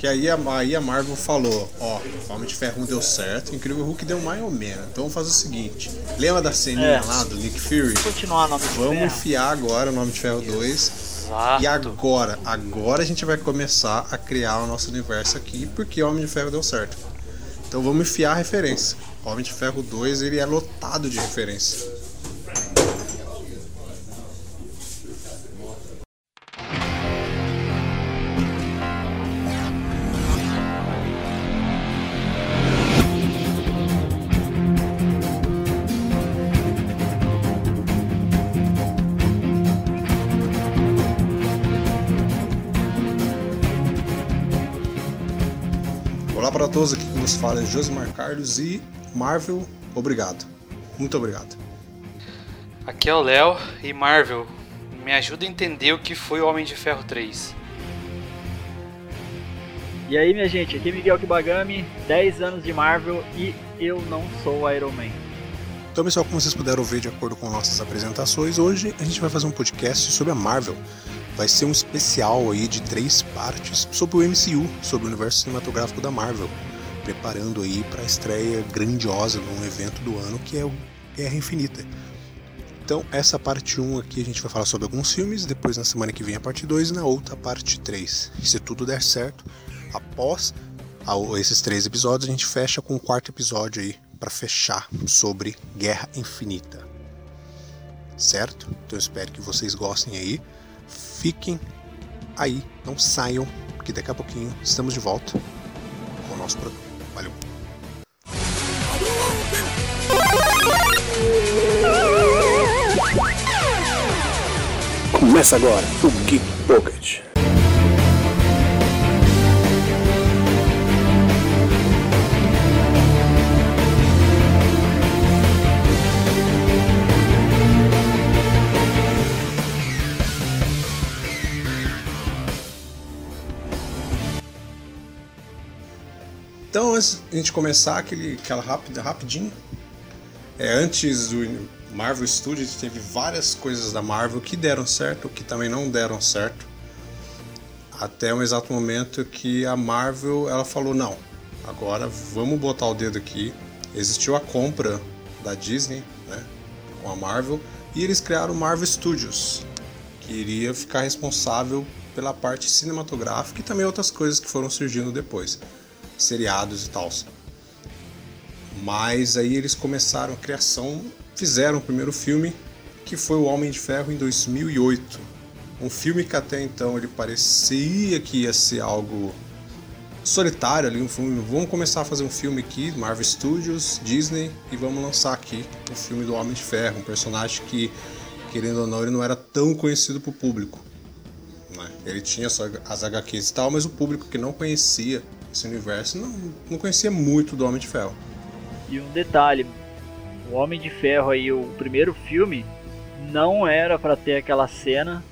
Que aí a, aí a Marvel falou, ó, Homem de Ferro 1 deu certo, Incrível Hulk deu mais ou menos. Então vamos fazer o seguinte, lembra da ceninha É. lá do Nick Fury? Continuar no Homem de Vamos Ferro. enfiar agora o Nome de Ferro 2. Exato. E agora, agora a gente vai começar a criar o nosso universo aqui, porque o Homem de Ferro deu certo. Então vamos enfiar a referência. Homem de Ferro 2 ele é lotado de referência. Olá para todos, aqui que nos fala é Josimar Carlos e Marvel, obrigado. Muito obrigado. Aqui é o Léo e Marvel. Me ajuda a entender o que foi o Homem de Ferro 3. E aí, minha gente, aqui é Miguel Kibagami, 10 anos de Marvel e eu não sou Iron Man. Então, pessoal, como vocês puderam ver de acordo com nossas apresentações, hoje a gente vai fazer um podcast sobre a Marvel. Vai ser um especial aí de três partes sobre o MCU, sobre o universo cinematográfico da Marvel, preparando aí para a estreia grandiosa de um evento do ano que é o Guerra Infinita. Então, essa parte 1 aqui a gente vai falar sobre alguns filmes, depois na semana que vem a parte 2 e na outra a parte 3. E se tudo der certo, após esses três episódios, a gente fecha com o quarto episódio aí para fechar sobre Guerra Infinita. Certo? Então espero que vocês gostem aí. Fiquem aí, não saiam, que daqui a pouquinho estamos de volta com o nosso programa. Valeu! Começa agora o Geek Pocket. Antes de a gente começar aquele, aquela rápida, rapidinho, é, antes do Marvel Studios teve várias coisas da Marvel que deram certo, que também não deram certo. Até um exato momento que a Marvel ela falou não, agora vamos botar o dedo aqui. Existiu a compra da Disney, né, com a Marvel, e eles criaram o Marvel Studios, que iria ficar responsável pela parte cinematográfica e também outras coisas que foram surgindo depois seriados e tal. Mas aí eles começaram a criação, fizeram o primeiro filme, que foi O Homem de Ferro em 2008. Um filme que até então ele parecia que ia ser algo solitário ali, um filme, vamos começar a fazer um filme aqui, Marvel Studios, Disney, e vamos lançar aqui o filme do Homem de Ferro, um personagem que, querendo ou não, ele não era tão conhecido pro público. né? Ele tinha só as HQs e tal, mas o público que não conhecia esse universo não, não conhecia muito do Homem de Ferro. E um detalhe, o Homem de Ferro aí, o primeiro filme, não era pra ter aquela cena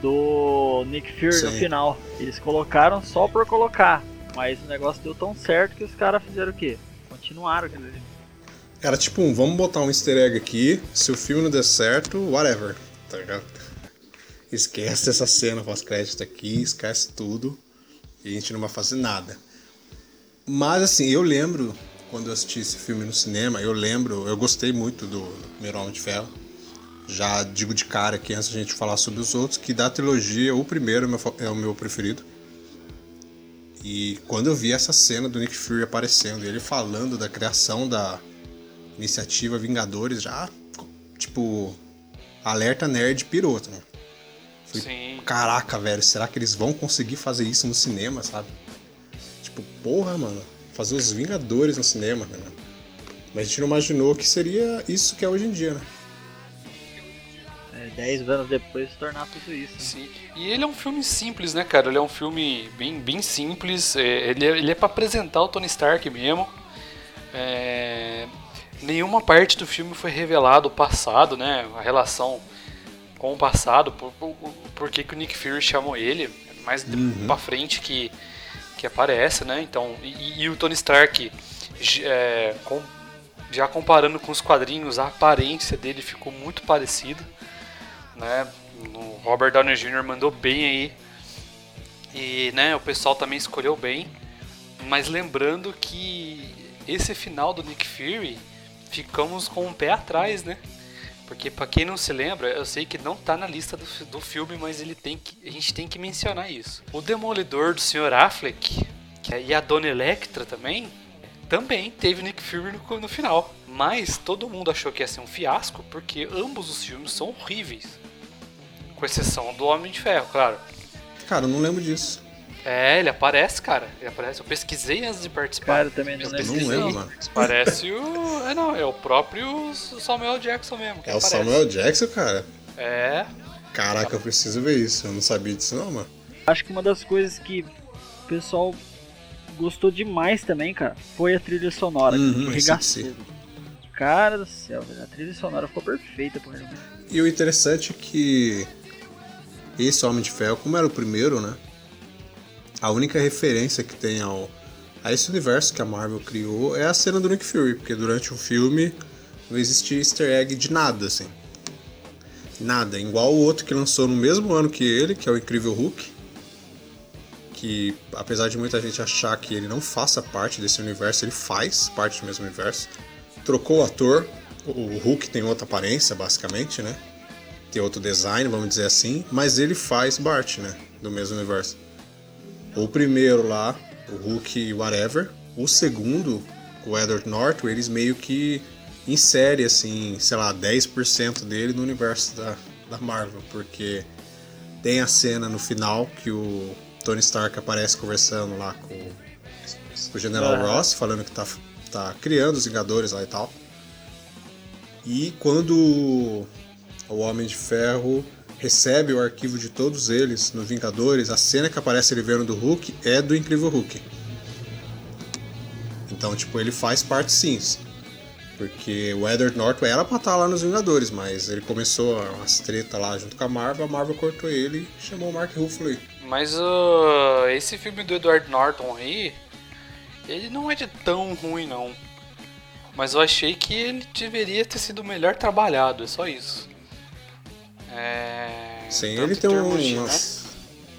do Nick Fury no Sim. final. Eles colocaram só por colocar, mas o negócio deu tão certo que os caras fizeram o quê? Continuaram aquilo ali. Era tipo um, vamos botar um easter egg aqui, se o filme não der certo, whatever, tá ligado? Esquece essa cena pós-crédito aqui, esquece tudo, e a gente não vai fazer nada. Mas assim, eu lembro, quando eu assisti esse filme no cinema, eu lembro, eu gostei muito do, do primeiro Homem de Ferro. Já digo de cara aqui, antes da gente falar sobre os outros, que da trilogia, o primeiro é o meu, fa- é o meu preferido. E quando eu vi essa cena do Nick Fury aparecendo, ele falando da criação da iniciativa Vingadores, já, tipo, alerta nerd pirou, né? Fui, Sim. Caraca, velho, será que eles vão conseguir fazer isso no cinema, sabe? Tipo, porra, mano, fazer os Vingadores no cinema, né? Mas a gente não imaginou que seria isso que é hoje em dia, né? É, dez anos depois se tornar tudo isso. né? Sim. E ele é um filme simples, né, cara? Ele é um filme bem, bem simples. é, ele, é, ele é pra apresentar o Tony Stark mesmo. É, nenhuma parte do filme foi revelado o passado, né? A relação com o passado, por, por, que, que o Nick Fury chamou ele. Mais de- pra frente que, que aparece, né? Então, e, e o Tony Stark, é, com- já comparando com os quadrinhos, a aparência dele ficou muito parecida né? O Robert Downey Jr. mandou bem aí. E, né, o pessoal também escolheu bem. Mas lembrando que esse final do Nick Fury, ficamos com um pé atrás, né? Porque pra quem não se lembra, eu sei que não tá na lista do, do filme, mas ele tem que, a gente tem que mencionar isso. O Demolidor do Sr. Affleck, que e a Dona Electra também, também teve Nick Fury no, no final. Mas todo mundo achou que ia ser um fiasco, porque ambos os filmes são horríveis. Com exceção do Homem de Ferro, claro. Cara, eu não lembro disso. É, ele aparece, cara. Ele aparece. Eu pesquisei antes de participar. Cara, também não Eu lembro. Não lembro, mano. Parece o. É, não, é o próprio Samuel Jackson mesmo. que É o aparece. Samuel Jackson, cara? É. Caraca, eu preciso ver isso. Eu não sabia disso não, mano. Acho que uma das coisas que o pessoal gostou demais também, cara, foi a trilha sonora. Uhum, que. Cara do céu, velho, a trilha sonora ficou perfeita pro. E o interessante é que esse Homem de Ferro, como era o primeiro, né? A única referência que tem ao, a esse universo que a Marvel criou é a cena do Nick Fury, porque durante o filme não existia easter egg de nada, assim. Nada, igual o outro que lançou no mesmo ano que ele, que é o Incrível Hulk. Que apesar de muita gente achar que ele não faça parte desse universo, ele faz parte do mesmo universo. Trocou o ator, o Hulk tem outra aparência, basicamente, né? Tem outro design, vamos dizer assim, mas ele faz Bart, né? Do mesmo universo. O primeiro lá, o Hulk whatever. O segundo, o Edward Norton, eles meio que inserem, assim, sei lá, 10% dele no universo da, da Marvel, porque tem a cena no final que o Tony Stark aparece conversando lá com, com o General Aham. Ross, falando que tá, tá criando os Vingadores lá e tal. E quando o Homem de Ferro recebe o arquivo de todos eles no Vingadores, a cena que aparece ele vendo do Hulk é do Incrível Hulk. Então, tipo, ele faz parte sim. Porque o Edward Norton era pra estar lá nos Vingadores, mas ele começou umas treta lá junto com a Marvel, a Marvel cortou ele e chamou o Mark Ruffalo aí. Mas uh, esse filme do Edward Norton aí, ele não é de tão ruim não. Mas eu achei que ele deveria ter sido melhor trabalhado, é só isso. É... Sim, tanto ele em tem termos de, umas,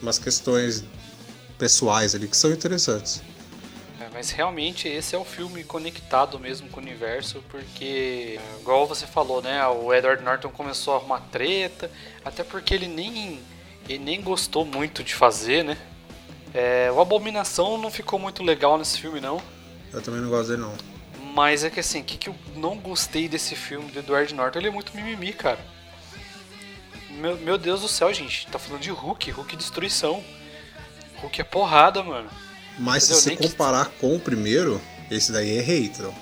umas questões pessoais ali que são interessantes. né? É, Mas realmente esse é o filme conectado mesmo com o universo, porque, é, igual você falou, né? O Edward Norton começou a arrumar treta, até porque ele nem, ele nem gostou muito de fazer, né? É, o Abominação não ficou muito legal nesse filme, não. Eu também não gosto dele não. Mas é que assim, o que, que eu não gostei desse filme do Edward Norton? Ele é muito mimimi, cara. Meu, meu Deus do céu, gente. Tá falando de Hulk, Hulk destruição. Hulk é porrada, mano. Mas se Entendeu? você Nem que- comparar com o primeiro, esse daí é rei, então.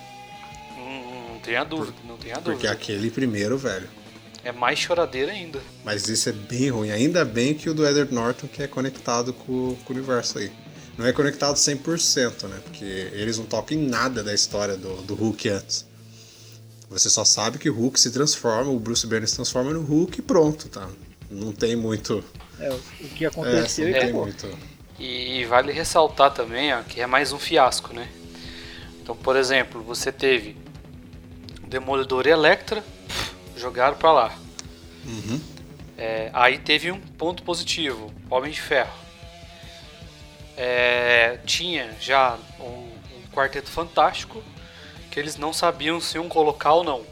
Não, não tenha dúvida, não tenha Porque dúvida. aquele primeiro, velho. É mais choradeira ainda. Mas isso é bem ruim. Ainda bem que o do Edward Norton que é conectado com, com o universo aí. Não é conectado 100%, né? Porque eles não tocam em nada da história do, do Hulk antes. Você só sabe que o Hulk se transforma, o Bruce Banner se transforma no Hulk e pronto, tá? Não tem muito. É, o que É, aconteceu não e tem acabou. muito. E vale ressaltar também ó, que é mais um fiasco, né? Então, por exemplo, você teve Demolidor e Electra, jogaram pra lá. Uhum. É, aí teve um ponto positivo, Homem de Ferro. É, tinha já um, um quarteto fantástico que eles não sabiam se iam colocar ou não.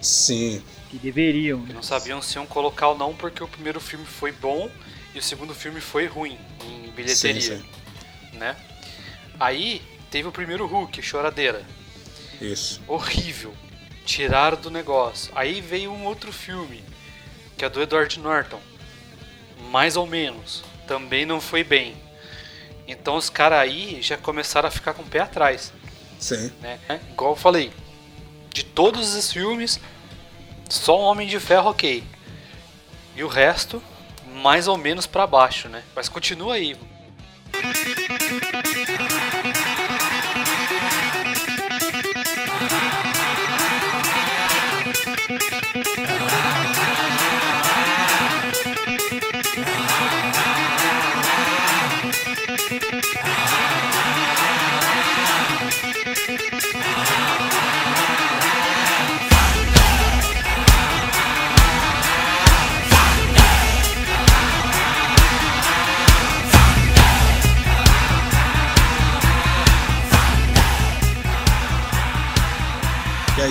Sim, Que deveriam. né? Não sabiam se iam colocar ou não porque o primeiro filme foi bom e o segundo filme foi ruim em bilheteria, Sim, né? Aí teve o primeiro Hulk, choradeira, isso. horrível, tiraram do negócio. Aí veio um outro filme que é do Edward Norton, mais ou menos, também não foi bem. Então os caras aí já começaram a ficar com o pé atrás, Sim. né? Igual eu falei, de todos esses filmes, só o Homem de Ferro ok. E o resto, mais ou menos pra baixo, né? Mas continua aí.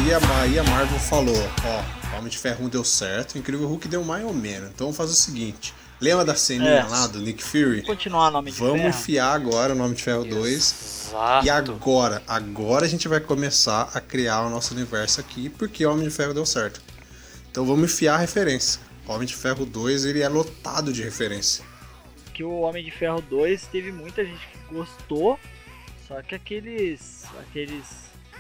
Aí, a, aí a Marvel falou, ó, Homem de Ferro 1 deu certo, Incrível Hulk deu mais ou menos. Então vamos fazer o seguinte. Lembra da ceninha É. lá do Nick Fury? Vamos continuar no Homem de Vamos Ferro. enfiar agora o Nome de Ferro 2. Exato. E agora, agora a gente vai começar a criar o nosso universo aqui, porque Homem de Ferro deu certo. Então vamos enfiar a referência. Homem de Ferro 2, ele é lotado de referência. Que o Homem de Ferro 2 teve muita gente que gostou, só que aqueles. aqueles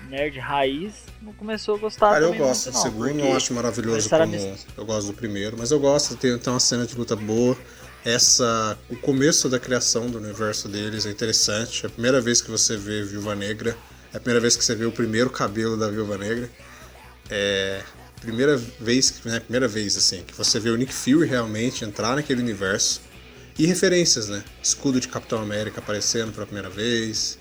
nerd raiz não começou a gostar Cara, eu gosto do segundo, não acho maravilhoso como mis- eu gosto do primeiro, mas eu gosto, tem, tem uma cena de luta boa. Essa, o começo da criação do universo deles é interessante. É a primeira vez que você vê Viúva Negra, é a primeira vez que você vê o primeiro cabelo da Viúva Negra. É primeira vez, né, primeira vez assim, que você vê o Nick Fury realmente entrar naquele universo. E referências, né? Escudo de Capitão América aparecendo pela primeira vez.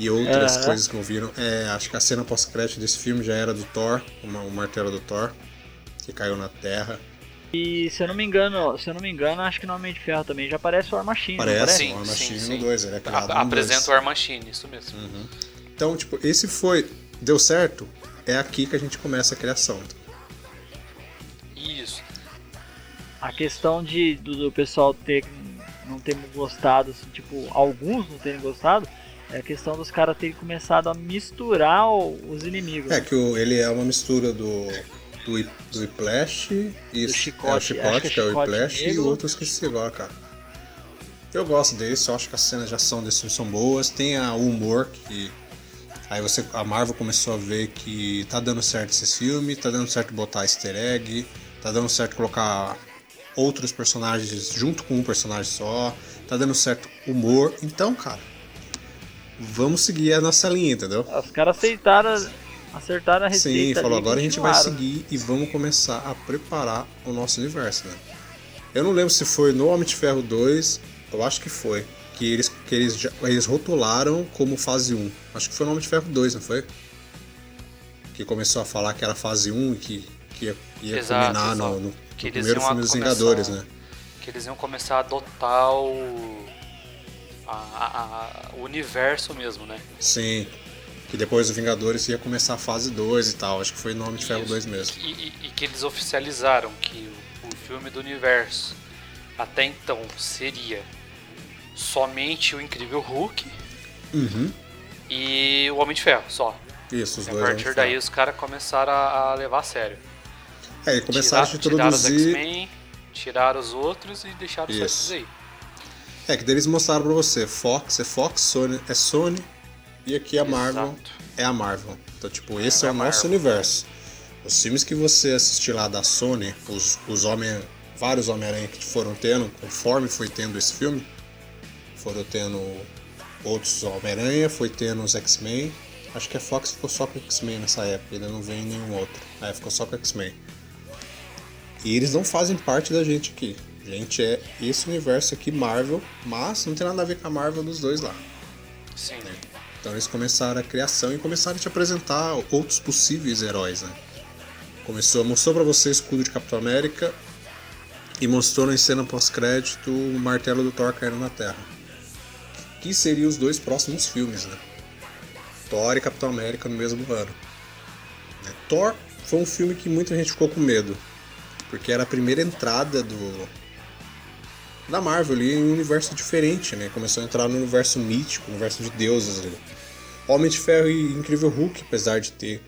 E outras Aham. coisas que ouviram. É, acho que a cena pós-crédito desse filme já era do Thor, uma- o martelo do Thor, que caiu na Terra. E se eu não me engano, se eu não me engano, acho que no Homem de Ferro também já aparece o War Machine, não Parece, Sim, o War sim, Machine sim. no 2, ele é criado A- Apresenta 2. o War Machine, isso mesmo. Então, tipo, esse foi. Deu certo? É aqui que a gente começa a criação. Isso. A questão de do, do pessoal ter não ter gostado, assim, tipo, alguns não terem gostado, é a questão dos caras terem começado a misturar o- os inimigos. É que o- ele é uma mistura do. Do, do Whiplash e Do é, chicote, o acho chicote, que é que é o Whiplash, e negro. o outro eu esqueci agora, cara. Eu gosto desse, eu acho que as cenas de ação desse filme são boas. Tem a, o humor que. Aí você, a Marvel começou a ver que tá dando certo esse filme, tá dando certo botar easter egg, tá dando certo colocar outros personagens junto com um personagem só, tá dando certo humor. Então, cara, vamos seguir a nossa linha, entendeu? Os caras aceitaram, acertaram a Sim, receita. falou, ali e agora a gente vai seguir e vamos começar a preparar o nosso universo, né? Eu não lembro se foi no Homem de Ferro 2, eu acho que foi, que eles, que eles, já- eles rotularam como fase 1. Acho que foi no Homem de Ferro 2, não foi? Que começou a falar que era fase 1 e que, que ia, ia Exato, culminar no, exato. no- no eles primeiro filme dos começar- Vingadores, né? Que eles iam começar a adotar o. a- a- a- o universo mesmo, né? Sim. Que depois do Vingadores ia começar a fase 2 e tal. Acho que foi no Homem de Ferro Isso. 2 mesmo. E, e- e que eles oficializaram que o, o filme do universo até então seria somente o Incrível Hulk Uhum. e o Homem de Ferro, só. Isso, os E a dois. De partir daí os caras começaram a, a levar a sério. É, e começaram Tirar- a tiraram os introduzir. X-Men, tiraram os outros e deixaram só Isso. esses aí. É, que eles mostraram pra você, Fox é Fox, Sony é Sony, e aqui a Marvel Exato. é a Marvel. Então, tipo, esse é, É o nosso Marvel. universo. Os filmes que você assistir lá da Sony, os, os homem, vários Homem-Aranha que foram tendo, conforme foi tendo esse filme, foram tendo outros Homem-Aranha, foi tendo os X-Men. Acho que a Fox ficou só com X-Men nessa época, ainda não veio nenhum outro. Aí ficou só com X-Men. E eles não fazem parte da gente aqui. Gente é esse universo aqui, Marvel, mas não tem nada a ver com a Marvel dos dois lá. Sim. Então eles começaram a criação e começaram a te apresentar outros possíveis heróis, né? Começou, mostrou pra você o escudo de Capitão América e mostrou na cena pós-crédito o martelo do Thor caindo na Terra. Que seriam os dois próximos filmes, né? Thor e Capitão América no mesmo ano. Né? Thor foi um filme que muita gente ficou com medo, porque era a primeira entrada do da Marvel ali em um universo diferente, né? Começou a entrar no universo mítico, universo de deuses ali. Homem de Ferro e Incrível Hulk, apesar de ter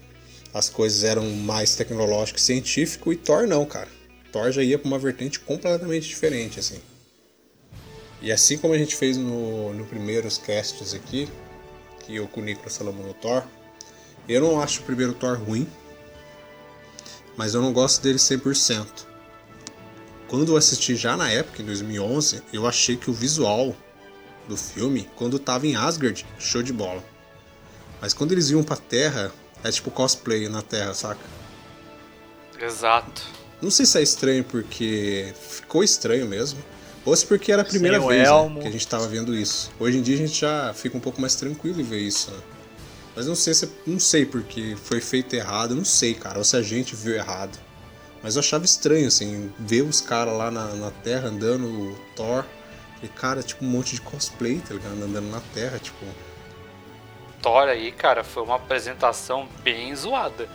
as coisas eram mais tecnológico e científico, e Thor não, cara. Thor já ia pra uma vertente completamente diferente, assim. E assim como a gente fez no, no primeiros casts aqui, que eu com o Nicolas falamos no Thor, eu não acho o primeiro Thor ruim, mas eu não gosto dele 100%. Quando eu assisti já na época, em 2011, eu achei que o visual do filme, quando tava em Asgard, show de bola. Mas quando eles iam pra Terra, é tipo cosplay na Terra, saca? Exato. Não sei se é estranho porque ficou estranho mesmo, ou se porque era a primeira Sem vez né, que a gente tava vendo isso. Hoje em dia a gente já fica um pouco mais tranquilo em ver isso, né? Mas não sei se não sei porque foi feito errado, não sei, cara, ou se a gente viu errado. Mas eu achava estranho, assim, ver os caras lá na, na Terra andando, o Thor, e cara, tipo um monte de cosplay, tá ligado? Andando na Terra, tipo. Thor aí, cara, foi uma apresentação bem zoada.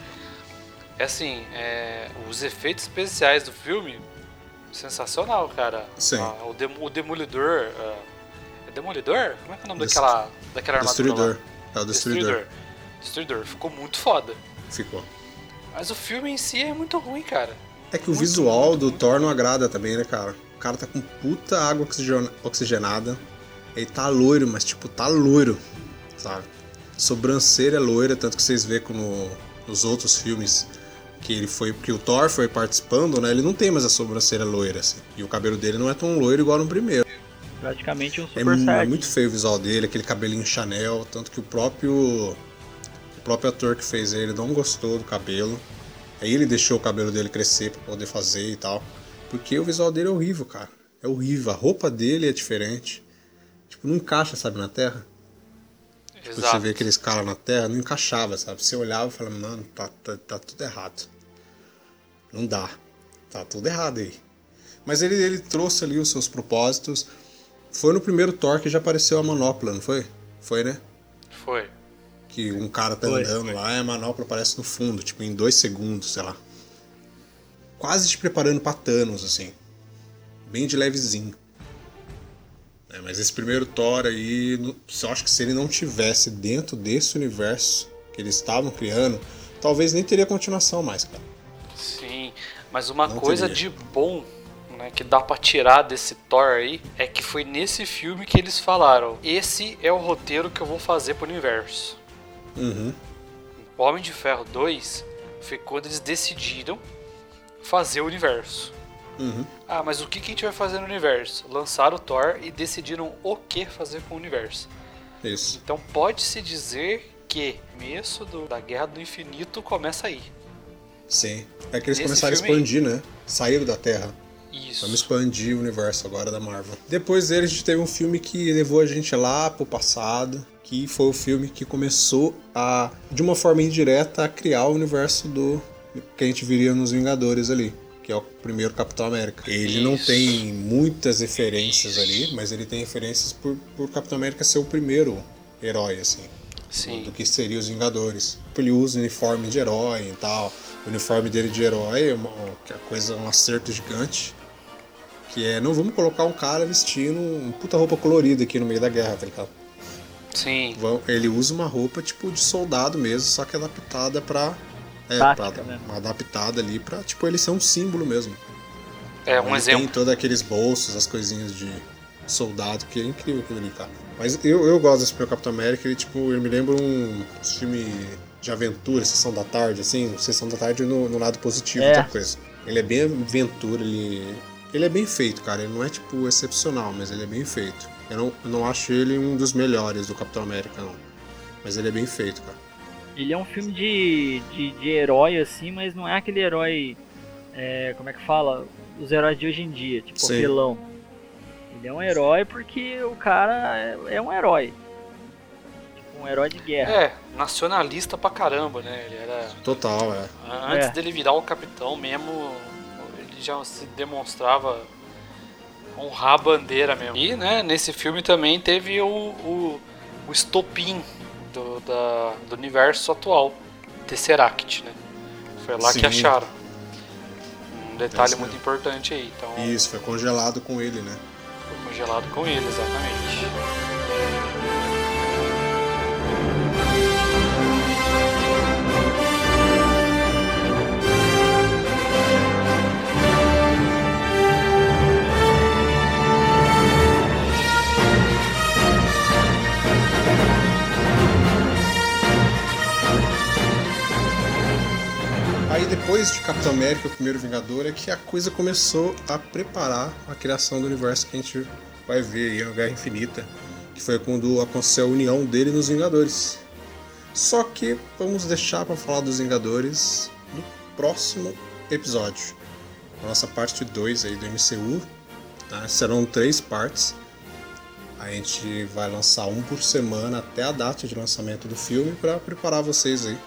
É assim, é, os efeitos especiais do filme, sensacional, cara. Sim. Ah, o, dem o Demolidor. ah, é Demolidor? Como é que é o nome Dest- daquela, daquela armadura? Destruidor. lá? É o Destruidor. Destruidor. Ficou muito foda. Ficou. Mas o filme em si é muito ruim, cara. É que o Muito, visual muito, do muito. Thor não agrada também, né, cara? O cara tá com puta água oxigen- oxigenada. Ele tá loiro, mas tipo, tá loiro, sabe? Sobrancelha loira, tanto que vocês vê como nos outros filmes que ele foi, que o Thor foi participando, né? Ele não tem mais a sobrancelha loira, assim. E o cabelo dele não é tão loiro igual no primeiro. Praticamente um É, Super é Saiyajin. muito feio o visual dele, aquele cabelinho Chanel, tanto que o próprio próprio ator que fez ele não gostou do cabelo. Aí ele deixou o cabelo dele crescer pra poder fazer e tal, porque o visual dele é horrível, cara. É horrível, a roupa dele é diferente. Tipo, não encaixa, sabe, na terra. Tipo, você vê aqueles caras na terra, não encaixava, sabe? Você olhava e falava, mano, tá, tá, tá tudo errado. Não dá. Tá tudo errado aí. Mas ele, ele trouxe ali os seus propósitos. Foi no primeiro Thor que já apareceu a manopla, não foi? Foi, né? Foi. Que um cara tá Foi. andando lá e a manopla aparece no fundo, tipo, em dois segundos, sei lá. Quase te preparando pra Thanos, assim. Bem de levezinho. É, mas esse primeiro Thor aí, eu acho que se ele não tivesse dentro desse universo que eles estavam criando, talvez nem teria continuação mais, cara. Sim, mas uma Não coisa teria. de bom né, que dá pra tirar desse Thor aí é que foi nesse filme que eles falaram: esse é o roteiro que eu vou fazer pro universo. Uhum. O Homem de Ferro 2 foi quando eles decidiram fazer o universo. Uhum. Ah, mas o que, que a gente vai fazer no universo? Lançaram o Thor e decidiram o que fazer com o universo. Isso. Então pode-se dizer que o começo do- da Guerra do Infinito começa aí. Sim. É que eles começaram a filme aí- expandir, né? Saíram da Terra. Isso. Vamos expandir o universo agora da Marvel. Depois dele, a gente teve um filme que levou a gente lá pro passado, que foi o filme que começou a, de uma forma indireta, a criar o universo do que a gente viria nos Vingadores ali, que é o primeiro Capitão América. Ele não Isso. tem muitas referências ali, mas ele tem referências por, por Capitão América ser o primeiro herói, assim Sim. do que seria os Vingadores. Ele usa uniforme de herói e tal. O uniforme dele de herói é uma que é coisa, um acerto gigante. Que é, não vamos colocar um cara vestindo um puta roupa colorida aqui no meio da guerra, tá ligado? Sim. Vão- Ele usa uma roupa tipo de soldado mesmo, só que adaptada pra. É, Tática, pra, né? adaptada ali pra, tipo, ele ser um símbolo mesmo. É um Ele exemplo. Tem todos aqueles bolsos, as coisinhas de soldado, que é incrível aquilo ali, cara. Mas eu, eu gosto desse primeiro Capitão América, ele, tipo, eu me lembro um filme de aventura, Sessão da Tarde, assim, Sessão da Tarde no, no lado positivo É. da coisa. Ele é bem aventura, ele, ele é bem feito, cara. Ele não é, tipo, excepcional, mas ele é bem feito. Eu não, eu não acho ele um dos melhores do Capitão América, não. Mas ele é bem feito, cara. Ele é um filme de, de, de herói, assim, mas não é aquele herói. é, como é que fala? Os heróis de hoje em dia, tipo Sim. apelão. Ele é um herói porque o cara é, é um herói. Tipo, um herói de guerra. É, nacionalista pra caramba, né? Ele era. Total, é. Antes É. dele virar o capitão mesmo, ele já se demonstrava honrar a bandeira mesmo. E, né, nesse filme também teve o, o, o estopim do, da, do universo atual, Tesseract, né? Foi lá Sim. que acharam. Um detalhe Esse muito mesmo. importante aí. Então, Isso, foi congelado com ele, né? foi congelado com ele, exatamente. Depois de Capitão América, o primeiro Vingador, é que a coisa começou a preparar a criação do universo que a gente vai ver aí, a Guerra Infinita, que foi quando aconteceu a união dele nos Vingadores. Só que vamos deixar para falar dos Vingadores no próximo episódio. A nossa parte 2 aí do MCU, tá? serão três partes. A gente vai lançar um por semana até a data de lançamento do filme para preparar vocês aí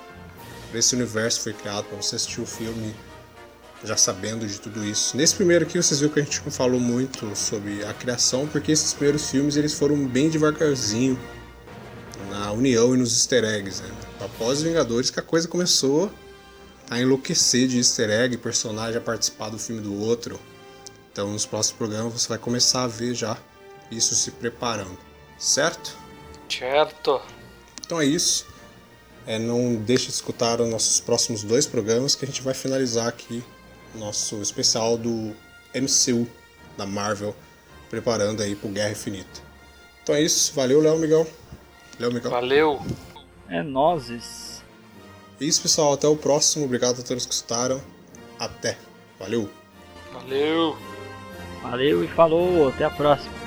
esse universo foi criado para você assistir o filme já sabendo de tudo isso. Nesse primeiro aqui vocês viram que a gente não falou muito sobre a criação, porque esses primeiros filmes eles foram bem devagarzinho na na união e nos easter eggs. Né? Após Vingadores que a coisa começou a enlouquecer de easter egg, personagem a participar do filme do outro. Então nos próximos programas você vai começar a ver já isso se preparando, certo? Certo. Então é isso. É, não deixe de escutar os nossos próximos dois programas que a gente vai finalizar aqui o nosso especial do MCU da Marvel, preparando aí pro Guerra Infinita. Então é isso, valeu Léo Miguel. Léo Miguel. Valeu. É nozes. É isso pessoal, até o próximo. Obrigado a todos que escutaram. Até. Valeu. Valeu. Valeu e falou, até a próxima.